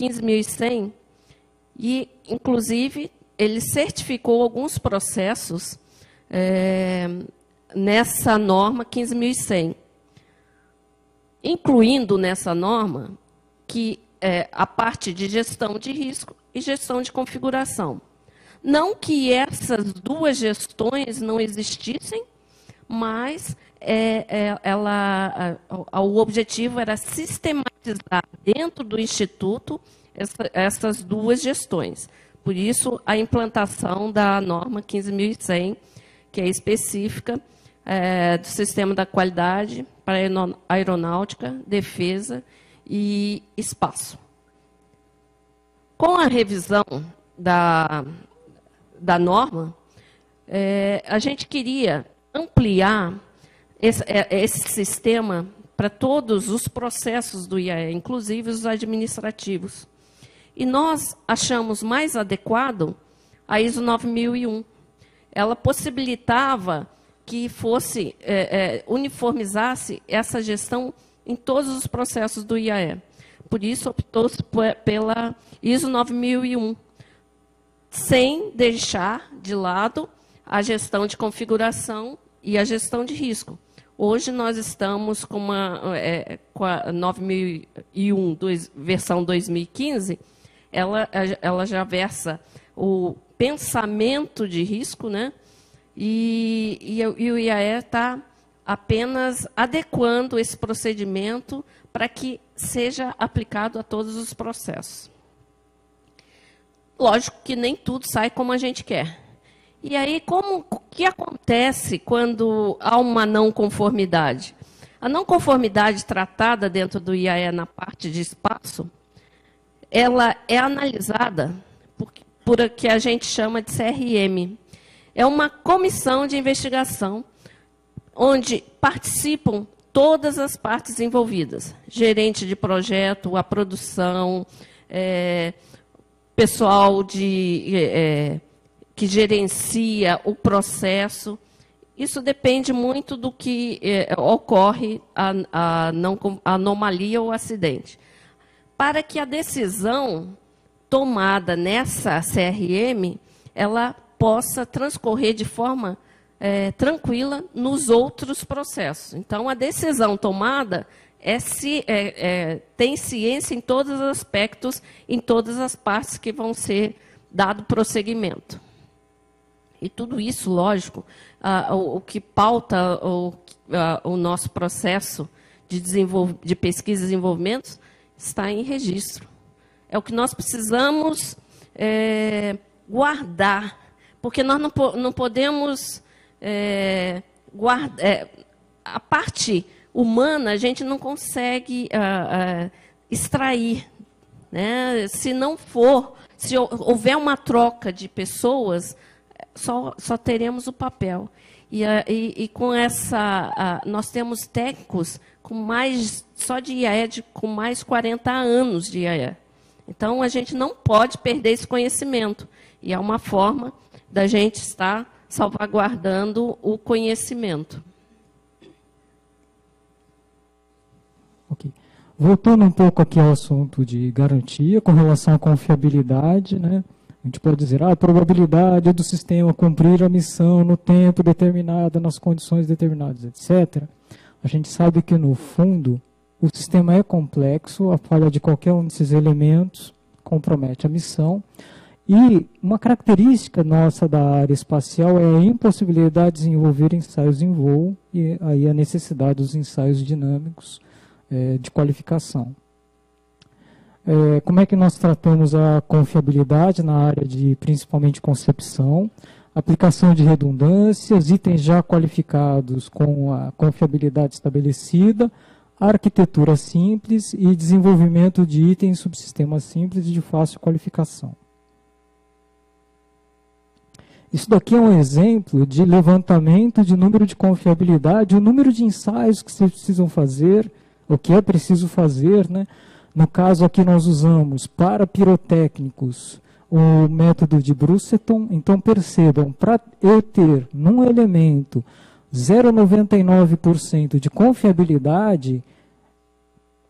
15.100 e, inclusive, ele certificou alguns processos é, nessa norma 15.100, incluindo nessa norma que é, a parte de gestão de risco e gestão de configuração. Não que essas duas gestões não existissem, mas é, é, ela, a, o objetivo era sistematizar dentro do Instituto essa, essas duas gestões. Por isso, a implantação da norma 15.100, que é específica é, do sistema da qualidade para aeronáutica, defesa e espaço. Com a revisão da, da norma, é, a gente queria ampliar esse, é, esse sistema para todos os processos do IAE, inclusive os administrativos. E nós achamos mais adequado a ISO 9001. Ela possibilitava que fosse é, é, uniformizasse essa gestão em todos os processos do IAE. Por isso optou-se pela ISO 9001, sem deixar de lado a gestão de configuração e a gestão de risco. Hoje nós estamos com, uma, é, com a 9001, dois, versão 2015, ela, ela já versa o pensamento de risco, né? E, e, e o IAE está apenas adequando esse procedimento para que seja aplicado a todos os processos. Lógico que nem tudo sai como a gente quer. E aí, como que acontece quando há uma não conformidade? A não conformidade tratada dentro do IAE na parte de espaço, ela é analisada por, por o que a gente chama de CRM. É uma comissão de investigação onde participam todas as partes envolvidas: gerente de projeto, a produção, é, pessoal de, é, que gerencia o processo. Isso depende muito do que é, ocorre a, a, não, a anomalia ou acidente. Para que a decisão tomada nessa CRM ela possa transcorrer de forma é, tranquila nos outros processos. Então, a decisão tomada é, se, é, é, tem ciência em todos os aspectos, em todas as partes que vão ser dado prosseguimento. E tudo isso, lógico, o, o, que pauta o, o nosso processo de, de pesquisa e desenvolvimento está em registro. É o que nós precisamos é, guardar, porque nós não, não podemos é, é, a parte humana a gente não consegue uh, uh, extrair. Né? Se não for, se houver uma troca de pessoas, só, só teremos o papel. E, uh, e, e com essa, nós temos técnicos com mais, só de IAE, com mais 40 anos de IAE. Então, a gente não pode perder esse conhecimento. E é uma forma da gente estar salvaguardando o conhecimento. Ok. Voltando um pouco aqui ao assunto de garantia com relação à confiabilidade, né? A gente pode dizer, ah, a probabilidade do sistema cumprir a missão no tempo determinado, nas condições determinadas, etc. A gente sabe que, no fundo, o sistema é complexo, a falha de qualquer um desses elementos compromete a missão. E uma característica nossa da área espacial é a impossibilidade de desenvolver ensaios em voo e aí a necessidade dos ensaios dinâmicos é, de qualificação. É, como é que nós tratamos a confiabilidade na área de principalmente concepção, aplicação de redundâncias, itens já qualificados com a confiabilidade estabelecida, arquitetura simples e desenvolvimento de itens subsistemas simples e de fácil qualificação. Isso daqui é um exemplo de levantamento de número de confiabilidade, o número de ensaios que vocês precisam fazer, o que é preciso fazer. Né? No caso aqui nós usamos para pirotécnicos o método de Brusseton. Então percebam, para eu ter num elemento 0,99% de confiabilidade,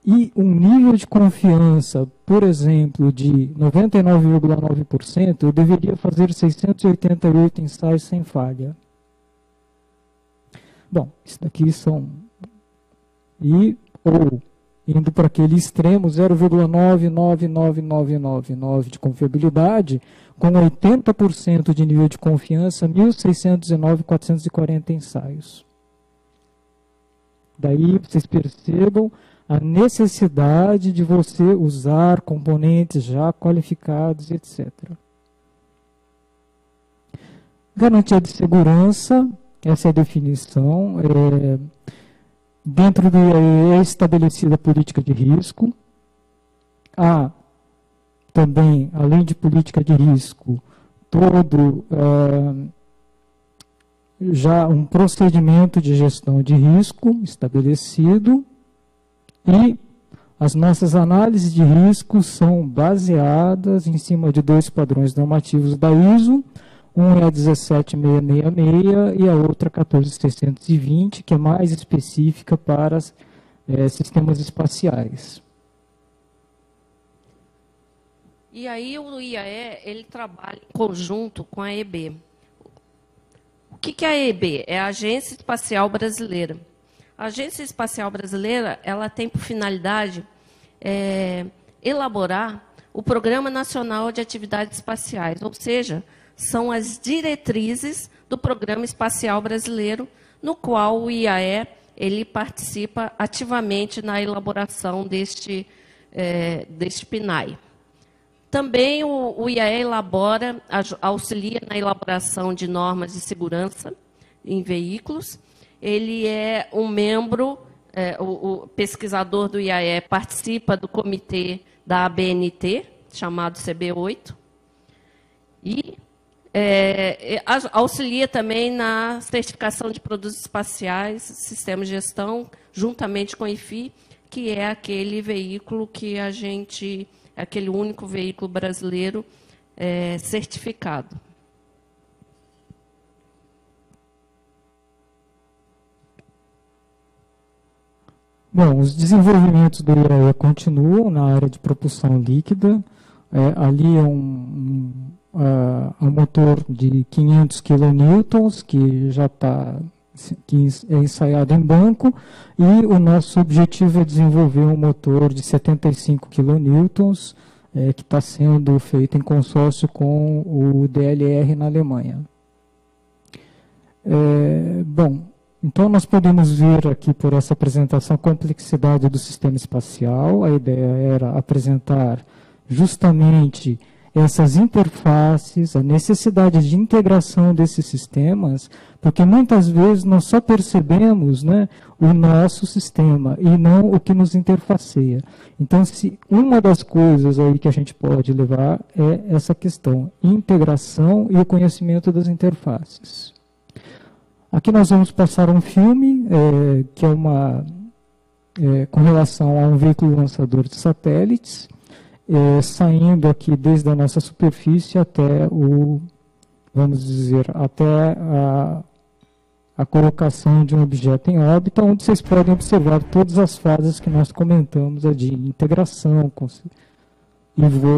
e um nível de confiança, por exemplo, de 99,9%, eu deveria fazer 688 ensaios sem falha. Bom, isso daqui são. E, ou, indo para aquele extremo, 0,99999 de confiabilidade, com 80% de nível de confiança, 1.609.440 ensaios. Daí vocês percebam a necessidade de você usar componentes já qualificados, etc. Garantia de segurança, essa é a definição. É, dentro do IAE é estabelecida a política de risco. Há também, além de política de risco, todo é, já um procedimento de gestão de risco estabelecido e as nossas análises de risco são baseadas em cima de dois padrões normativos da ISO. Um é a 17666 e a outra 14620, que é mais específica para é, sistemas espaciais. E aí o IAE ele trabalha em conjunto com a EB. O que, que é a EB? É a Agência Espacial Brasileira. A Agência Espacial Brasileira ela tem por finalidade é, elaborar o Programa Nacional de Atividades Espaciais, ou seja, são as diretrizes do Programa Espacial Brasileiro, no qual o IAE ele participa ativamente na elaboração deste, é, deste PNAE. Também o, o IAE elabora, auxilia na elaboração de normas de segurança em veículos ele é um membro, é, o, o, pesquisador do IAE participa do comitê da ABNT, chamado CB8, e é, auxilia também na certificação de produtos espaciais, sistema de gestão, juntamente com o IFI, que é aquele veículo que a gente, aquele único veículo brasileiro é, certificado. Bom, os desenvolvimentos do IAE continuam na área de propulsão líquida. É, ali é um, uh, um, motor de 500 kN que já está que é ensaiado em banco e o nosso objetivo é desenvolver um motor de 75 kN é, que está sendo feito em consórcio com o DLR na Alemanha. É, bom, então, nós podemos ver aqui por essa apresentação a complexidade do sistema espacial. A ideia era apresentar justamente essas interfaces, a necessidade de integração desses sistemas, porque muitas vezes nós só percebemos né, o nosso sistema e não o que nos interfaceia. Então, se uma das coisas aí que a gente pode levar é essa questão, integração e o conhecimento das interfaces. Aqui nós vamos passar um filme é, que é uma é, com relação a um veículo lançador de satélites, é, saindo aqui desde a nossa superfície até o, vamos dizer, até a, a colocação de um objeto em órbita, onde vocês podem observar todas as fases que nós comentamos, a de integração e voo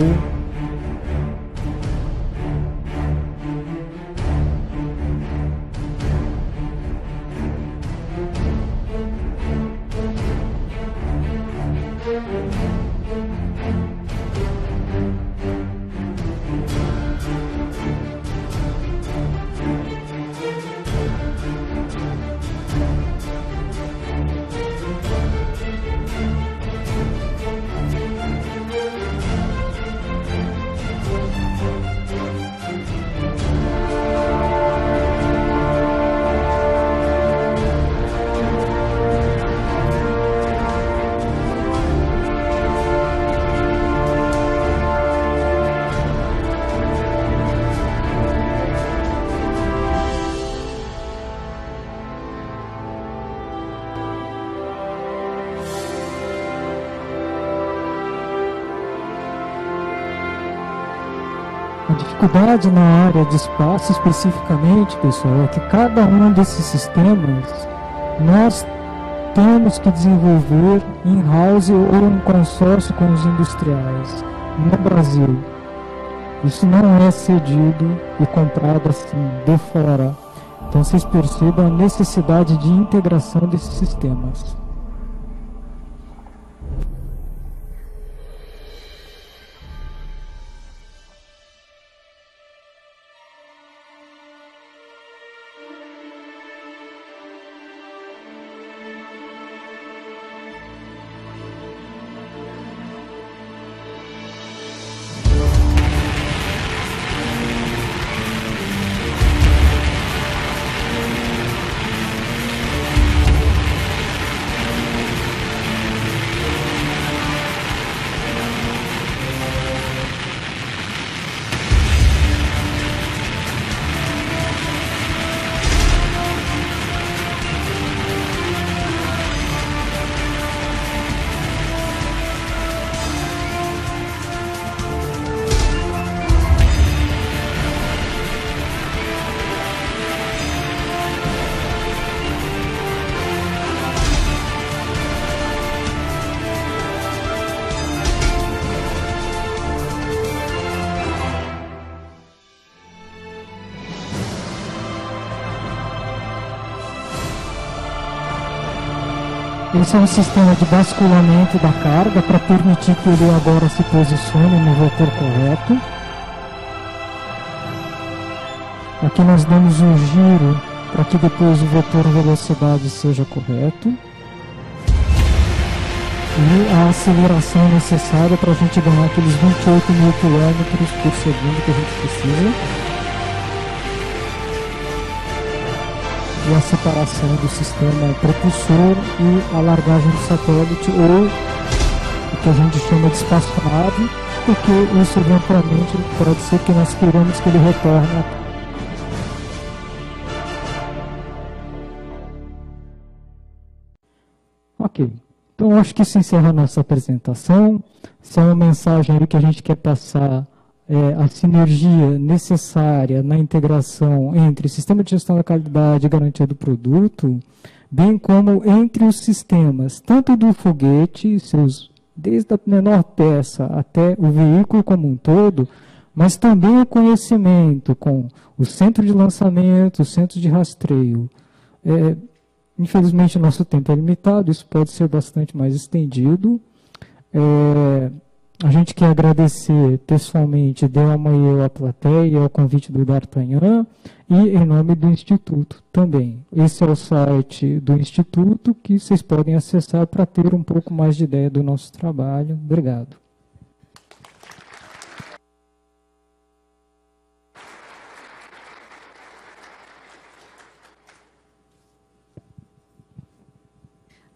dificuldade na área de espaço especificamente, pessoal, é que cada um desses sistemas nós temos que desenvolver in-house ou em consórcio com os industriais no Brasil. Isso não é cedido e comprado assim de fora. Então vocês percebam a necessidade de integração desses sistemas. Esse é um sistema de basculamento da carga para permitir que ele agora se posicione no vetor correto. Aqui nós damos um giro para que depois o vetor velocidade seja correto. E a aceleração necessária para a gente ganhar aqueles 28 mil quilômetros por segundo que a gente precisa. E a separação do sistema propulsor e a largagem do satélite ou o que a gente chama de espaçonave, porque isso eventualmente pode ser que nós queiramos que ele retorne Ok. Então acho que isso encerra a nossa apresentação. Se é uma mensagem que a gente quer passar é, a sinergia necessária na integração entre sistema de gestão da qualidade e garantia do produto, bem como entre os sistemas, tanto do foguete, seus, desde a menor peça até o veículo como um todo, mas também o conhecimento com o centro de lançamento, o centro de rastreio. É, infelizmente, nosso tempo é limitado, isso pode ser bastante mais estendido. É, a gente quer agradecer pessoalmente Delma e eu, a plateia, ao convite do D'Artagnan e em nome do Instituto também. Esse é o site do Instituto que vocês podem acessar para ter um pouco mais de ideia do nosso trabalho. Obrigado.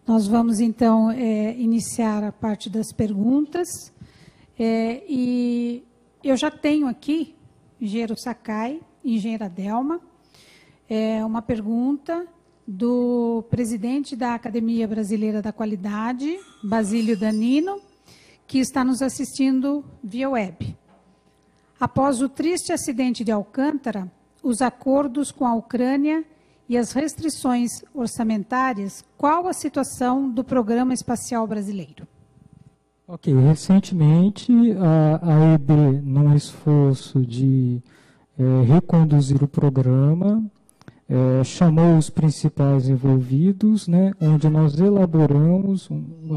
Nós vamos então é, iniciar a parte das perguntas. É, e eu já tenho aqui, engenheiro Sakai, engenheira Delma, é, uma pergunta do presidente da Academia Brasileira da Qualidade, Basílio Danino, que está nos assistindo via web. Após o triste acidente de Alcântara, os acordos com a Ucrânia e as restrições orçamentárias, qual a situação do programa espacial brasileiro? Ok, recentemente a, a EB, num esforço de é, reconduzir o programa, é, chamou os principais envolvidos, né, onde nós elaboramos,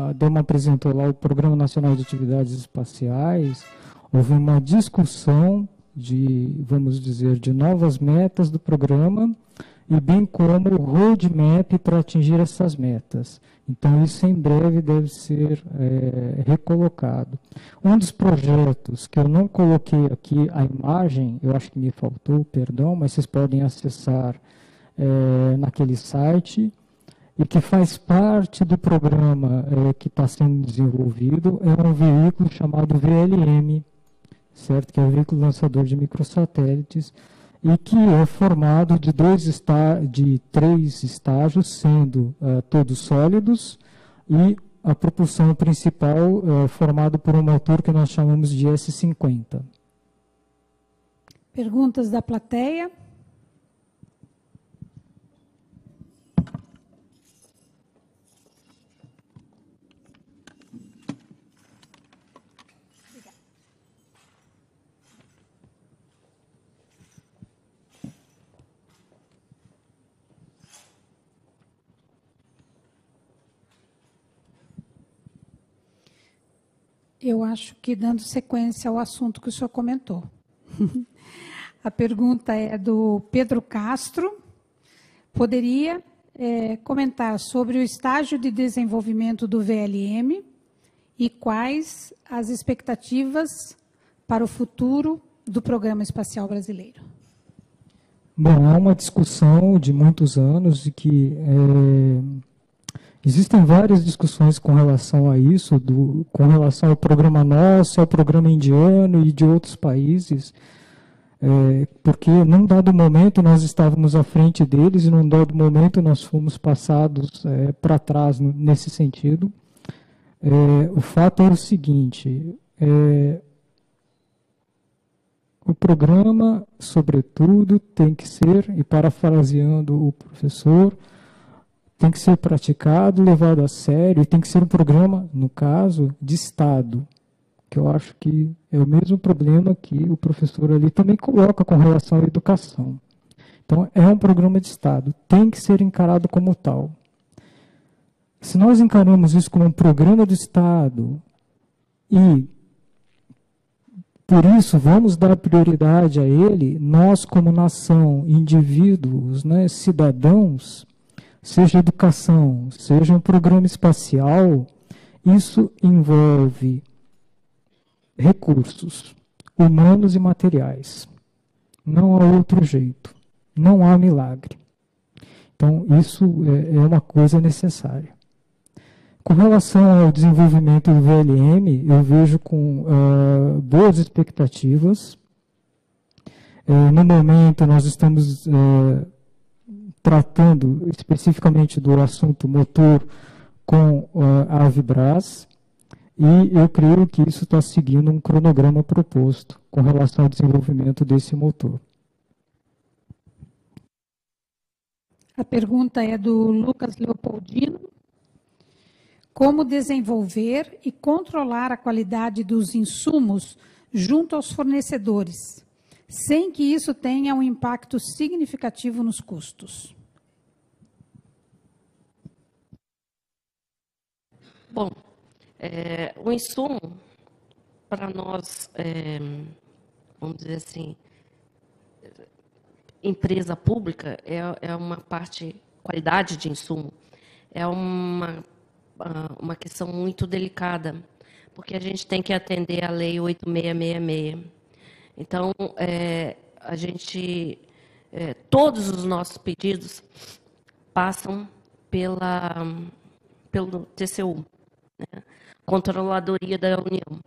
a DEMA apresentou lá o Programa Nacional de Atividades Espaciais, houve uma discussão de, vamos dizer, de novas metas do programa, e bem como o roadmap para atingir essas metas. Então, isso em breve deve ser é, recolocado. Um dos projetos que eu não coloquei aqui a imagem, eu acho que me faltou, perdão, mas vocês podem acessar é, naquele site, e que faz parte do programa é, que está sendo desenvolvido, é um veículo chamado VLM, certo? que é o veículo lançador de microsatélites, e que é formado de dois de três estágios, sendo uh, todos sólidos, e a propulsão principal uh, formado por um motor que nós chamamos de S50. Perguntas da plateia? Eu acho que dando sequência ao assunto que o senhor comentou. A pergunta é do Pedro Castro. Poderia é, comentar sobre o estágio de desenvolvimento do VLM e quais as expectativas para o futuro do Programa Espacial Brasileiro? Bom, há uma discussão de muitos anos de que é, existem várias discussões com relação a isso, do, com relação ao programa nosso, ao programa indiano e de outros países, é, porque num dado momento nós estávamos à frente deles e num dado momento nós fomos passados é, para trás nesse sentido. É, o fato é o seguinte: é, o programa, sobretudo, tem que ser, e parafraseando o professor, tem que ser praticado, levado a sério, e tem que ser um programa, no caso, de Estado, que eu acho que é o mesmo problema que o professor ali também coloca com relação à educação. Então, é um programa de Estado, tem que ser encarado como tal. Se nós encaramos isso como um programa de Estado e por isso, vamos dar prioridade a ele, nós, como nação, indivíduos, né, cidadãos, seja educação, seja um programa espacial, isso envolve recursos humanos e materiais. Não há outro jeito. Não há milagre. Então, isso é, é uma coisa necessária. Com relação ao desenvolvimento do VLM, eu vejo com uh, boas expectativas. Uh, no momento, nós estamos uh, tratando especificamente do assunto motor com a Avibras, e eu creio que isso está seguindo um cronograma proposto com relação ao desenvolvimento desse motor. A pergunta é do Lucas Leopoldino. Como desenvolver e controlar a qualidade dos insumos junto aos fornecedores, sem que isso tenha um impacto significativo nos custos? Bom, é, o insumo, para nós, é, vamos dizer assim, empresa pública, é, é uma parte, qualidade de insumo, é uma uma questão muito delicada, porque a gente tem que atender a Lei 8666. Então, é, a gente, é, todos os nossos pedidos passam pela, pelo TCU, né? Controladoria da União.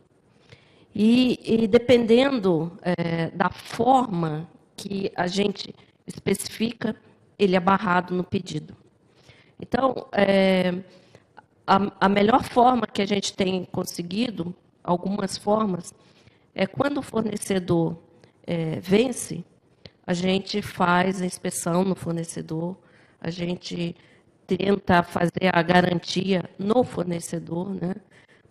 E, e dependendo é, da forma que a gente especifica, ele é barrado no pedido. Então, é, a, a melhor forma que a gente tem conseguido, algumas formas, é quando o fornecedor é, vence, a gente faz a inspeção no fornecedor, a gente tenta fazer a garantia no fornecedor, né?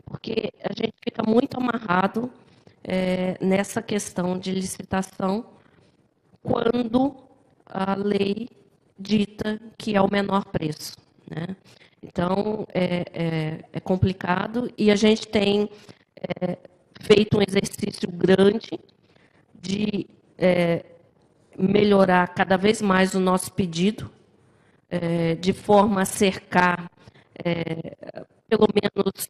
porque a gente fica muito amarrado é, nessa questão de licitação quando a lei dita que é o menor preço. Né? Então, é, é, é complicado e a gente tem é, feito um exercício grande de é, melhorar cada vez mais o nosso pedido, é, de forma a cercar é, pelo menos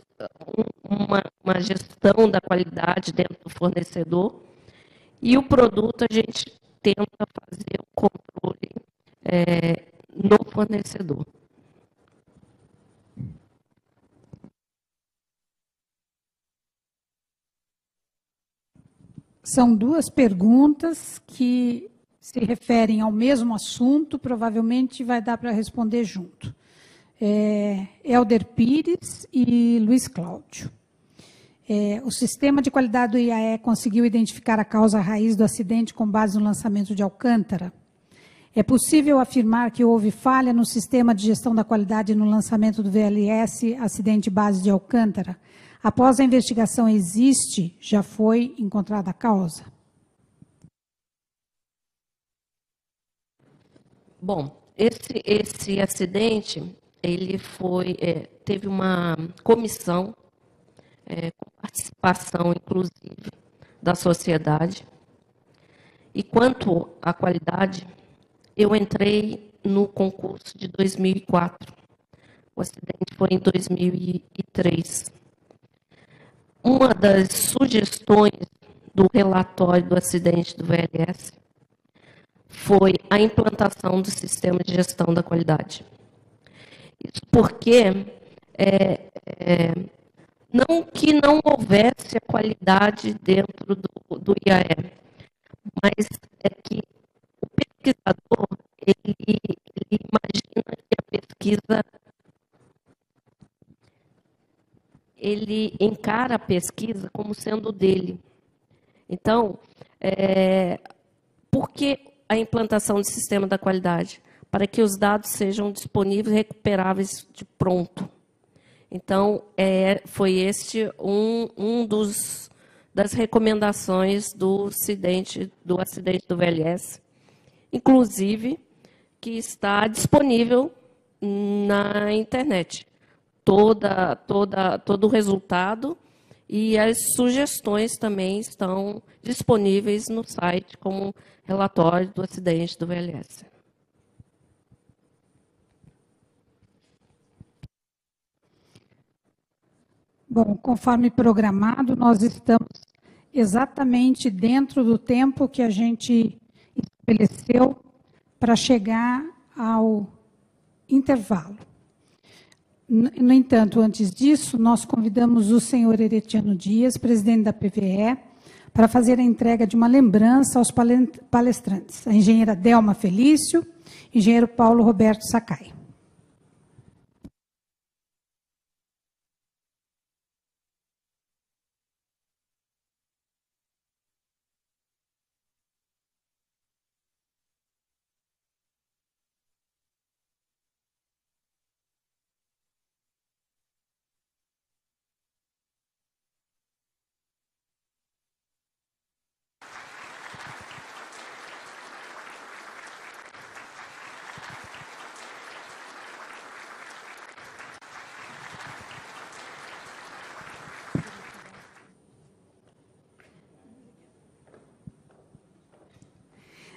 uma, uma, gestão da qualidade dentro do fornecedor. E o produto a gente tenta fazer o controle no fornecedor. São duas perguntas que se referem ao mesmo assunto, provavelmente vai dar para responder junto. É, Helder Pires e Luiz Cláudio. É, o sistema de qualidade do IAE conseguiu identificar a causa raiz do acidente com base no lançamento de Alcântara? É possível afirmar que houve falha no sistema de gestão da qualidade no lançamento do VLS acidente base de Alcântara? Após a investigação existe, já foi encontrada a causa? Bom, esse, esse acidente, ele foi, é, teve uma comissão é, com participação, inclusive, da sociedade. E quanto à qualidade, eu entrei no concurso de 2004. O acidente foi em 2003. Uma das sugestões do relatório do acidente do VLS foi a implantação do sistema de gestão da qualidade. Isso porque é, é, não que não houvesse a qualidade dentro do, do IAE, mas é que o pesquisador ele, ele imagina que a pesquisa ele encara a pesquisa como sendo dele. Então, é, por que a implantação do sistema da qualidade? Para que os dados sejam disponíveis e recuperáveis de pronto. Então, é, foi este um, um dos das recomendações do acidente do acidente do VLS, inclusive que está disponível na internet. Toda, toda, todo o resultado e as sugestões também estão disponíveis no site como relatório do acidente do VLS. Bom, conforme programado, nós estamos exatamente dentro do tempo que a gente estabeleceu para chegar ao intervalo. No entanto, antes disso, nós convidamos o senhor Heretiano Dias, presidente da PVE, para fazer a entrega de uma lembrança aos palestrantes, a engenheira Delma Felício, engenheiro Paulo Roberto Sakai.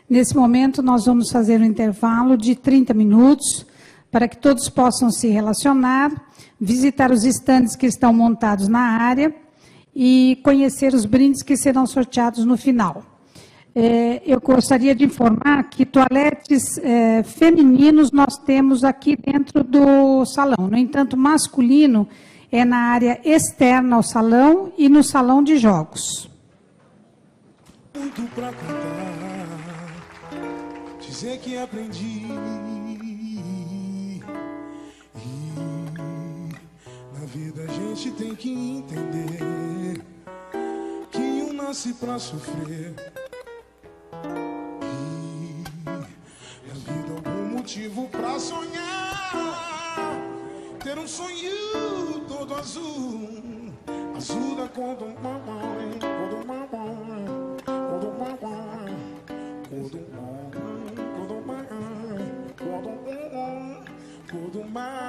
Nesse momento, nós vamos fazer um intervalo de 30 minutos para que todos possam se relacionar, visitar os estandes que estão montados na área e conhecer os brindes que serão sorteados no final. É, eu gostaria de informar que toaletes é, femininos nós temos aqui dentro do salão. No entanto, masculino é na área externa ao salão e no salão de jogos. Muito pra contar dizer que aprendi. E na vida a gente tem que entender que um nasce pra sofrer. E na vida algum motivo pra sonhar. Ter um sonho todo azul, azul da cor do mamãe, cor do mamãe, cor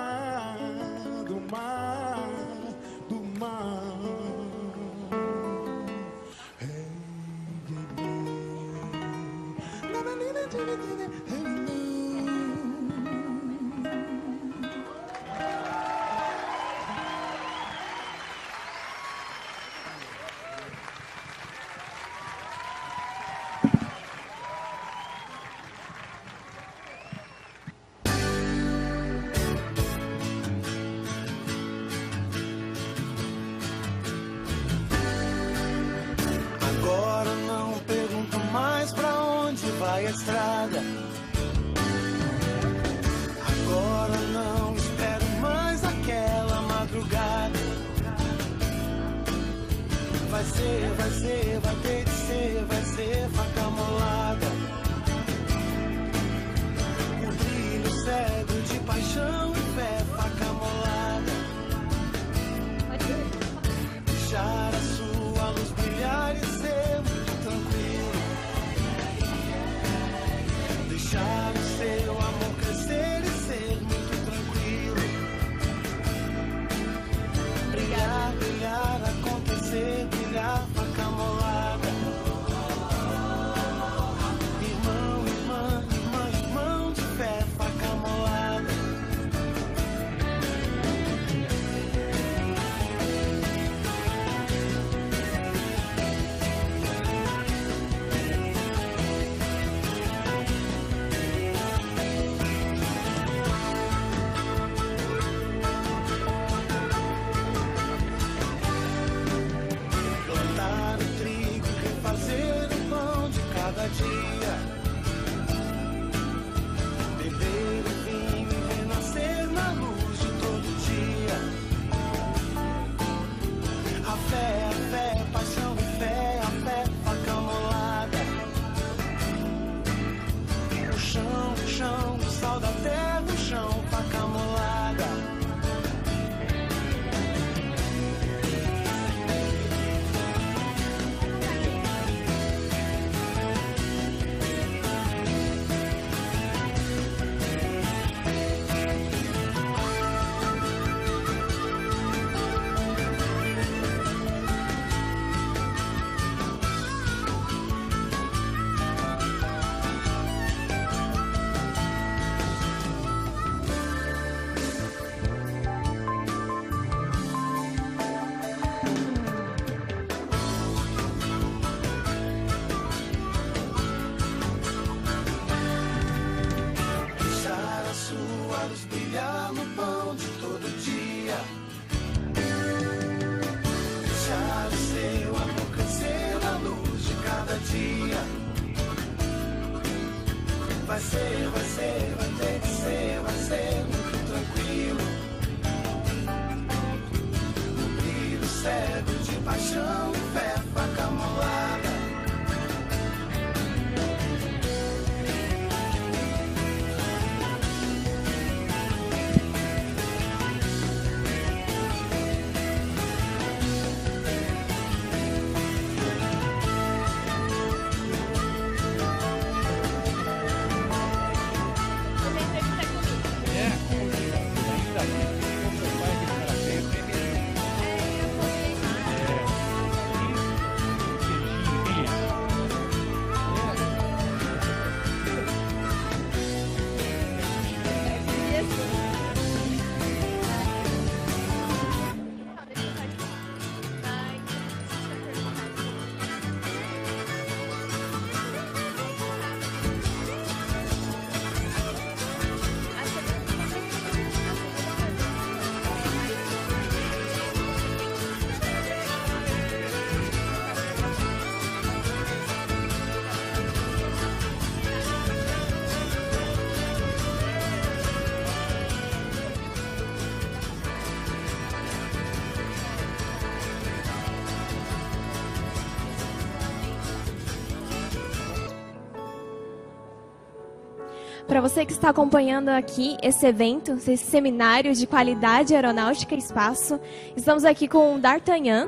Para você que está acompanhando aqui esse evento, esse seminário de qualidade aeronáutica e espaço, estamos aqui com o D'Artagnan,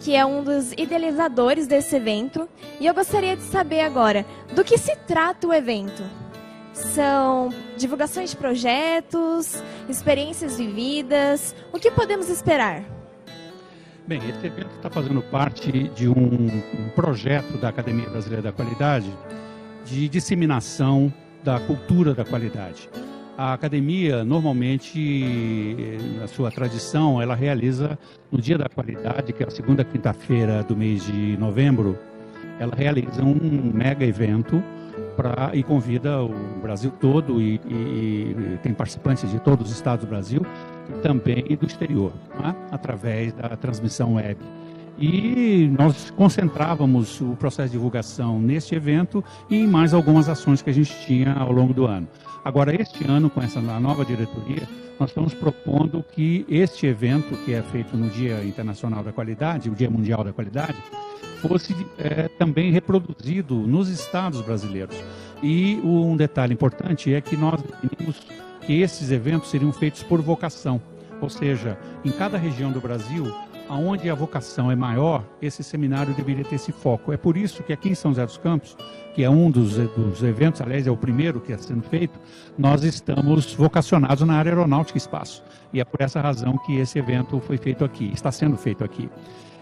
que é um dos idealizadores desse evento. E eu gostaria de saber agora do que se trata o evento. São divulgações de projetos, experiências vividas. O que podemos esperar? Bem, esse evento está fazendo parte de um, um, projeto da Academia Brasileira da Qualidade de disseminação da cultura da qualidade. A academia, normalmente, na sua tradição, ela realiza no Dia da Qualidade, que é a segunda quinta-feira do mês de novembro, ela realiza um mega evento pra, e convida o Brasil todo e, e, e tem participantes de todos os estados do Brasil e também do exterior, né? através da transmissão web. E nós concentrávamos o processo de divulgação neste evento e em mais algumas ações que a gente tinha ao longo do ano. Agora, este ano, com essa nova diretoria, nós estamos propondo que este evento, que é feito no Dia Internacional da Qualidade, o Dia Mundial da Qualidade, fosse é, também reproduzido nos estados brasileiros. E um detalhe importante é que nós definimos que esses eventos seriam feitos por vocação, ou seja, em cada região do Brasil, aonde a vocação é maior, esse seminário deveria ter esse foco. É por isso que aqui em São José dos Campos, que é um dos, dos eventos, aliás, é o primeiro que está sendo feito, nós estamos vocacionados na área aeronáutica e espaço. E é por essa razão que esse evento foi feito aqui, está sendo feito aqui.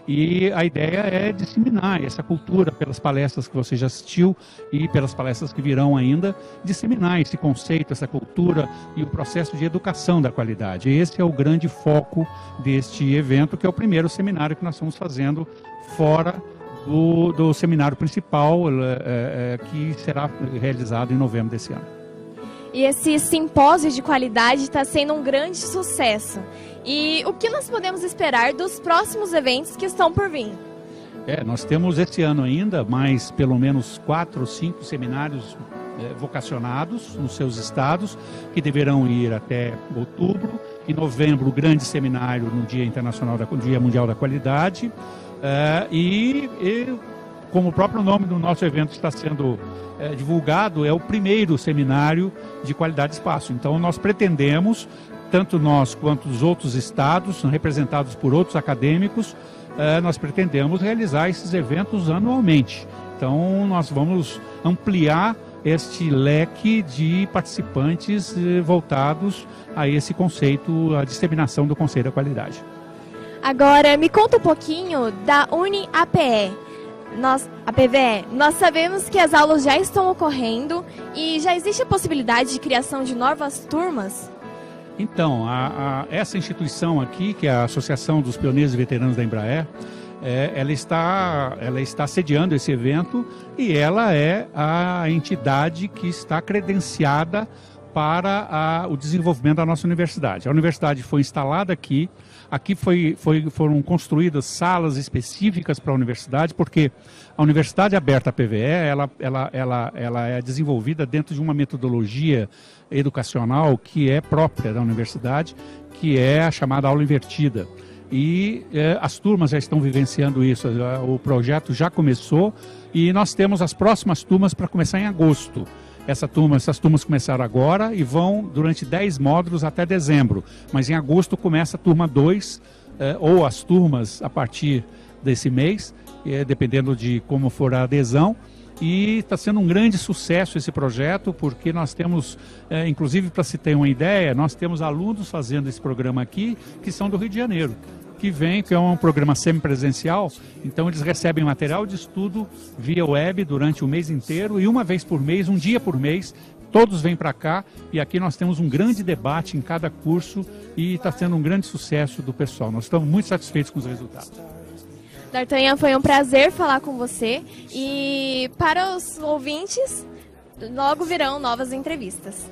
E a ideia é disseminar essa cultura pelas palestras que você já assistiu e pelas palestras que virão ainda, disseminar esse conceito, essa cultura e o processo de educação da qualidade. Esse é o grande foco deste evento, que é o primeiro seminário que nós estamos fazendo fora do, do seminário principal, é, é, que será realizado em novembro desse ano. E esse simpósio de qualidade está sendo um grande sucesso. E o que nós podemos esperar dos próximos eventos que estão por vir? É, nós temos esse ano ainda mais pelo menos quatro ou cinco seminários é, vocacionados nos seus estados, que deverão ir até outubro. Em novembro, o grande seminário no Dia Internacional da Dia Mundial da Qualidade. É, e, e, como o próprio nome do nosso evento está sendo é, divulgado, é o primeiro seminário de qualidade de espaço. Então, nós pretendemos tanto nós quanto os outros estados, representados por outros acadêmicos, eh, nós pretendemos realizar esses eventos anualmente. Então, nós vamos ampliar este leque de participantes eh, voltados a esse conceito, a disseminação do conceito da qualidade. Agora, me conta um pouquinho da UniAPE. Nós, a PVE, nós sabemos que as aulas já estão ocorrendo e já existe a possibilidade de criação de novas turmas? Então, a, a, essa instituição aqui, que é a Associação dos Pioneiros e Veteranos da Embraer, é, ela, está, ela está sediando esse evento e ela é a entidade que está credenciada para a, o desenvolvimento da nossa universidade. A universidade foi instalada aqui, aqui foi, foi, foram construídas salas específicas para a universidade, porque a Universidade Aberta PVE ela, ela, ela, ela é desenvolvida dentro de uma metodologia educacional que é própria da universidade, que é a chamada aula invertida. E é, as turmas já estão vivenciando isso, o projeto já começou e nós temos as próximas turmas para começar em agosto. Essa turma, essas turmas começaram agora e vão durante 10 módulos até dezembro. Mas em agosto começa a turma 2, é, ou as turmas a partir desse mês, é, dependendo de como for a adesão. E está sendo um grande sucesso esse projeto, porque nós temos, é, inclusive para se ter uma ideia, nós temos alunos fazendo esse programa aqui que são do Rio de Janeiro que vem, que é um programa semipresencial, então eles recebem material de estudo via web durante o mês inteiro e uma vez por mês, um dia por mês, todos vêm para cá e aqui nós temos um grande debate em cada curso e está sendo um grande sucesso do pessoal. Nós estamos muito satisfeitos com os resultados. D'Artagnan, foi um prazer falar com você. E para os ouvintes, logo virão novas entrevistas.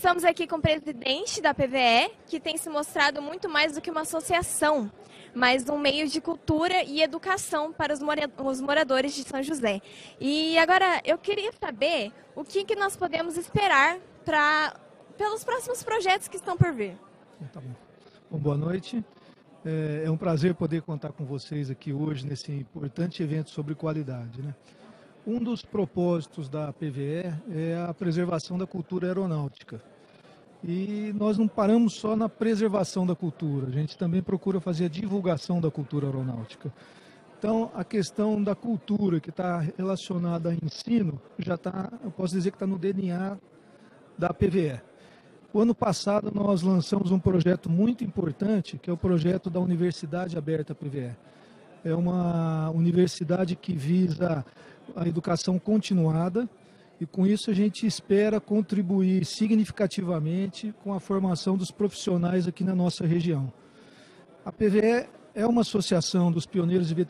Estamos aqui com o presidente da PVE, que tem se mostrado muito mais do que uma associação, mas um meio de cultura e educação para os, mora os moradores de São José. E agora eu queria saber o que, que nós podemos esperar pra, pelos próximos projetos que estão por vir. Tá bom. bom boa noite. É, é um prazer poder contar com vocês aqui hoje nesse importante evento sobre qualidade. Né? Um dos propósitos da PVE é a preservação da cultura aeronáutica. E nós não paramos só na preservação da cultura, a gente também procura fazer a divulgação da cultura aeronáutica. Então, a questão da cultura que está relacionada a ensino, já está, eu posso dizer que está no DNA da PVE. O ano passado nós lançamos um projeto muito importante, que é o projeto da Universidade Aberta PVE. É uma universidade que visa a educação continuada e com isso a gente espera contribuir significativamente com a formação dos profissionais aqui na nossa região. A PVE é uma associação dos pioneiros de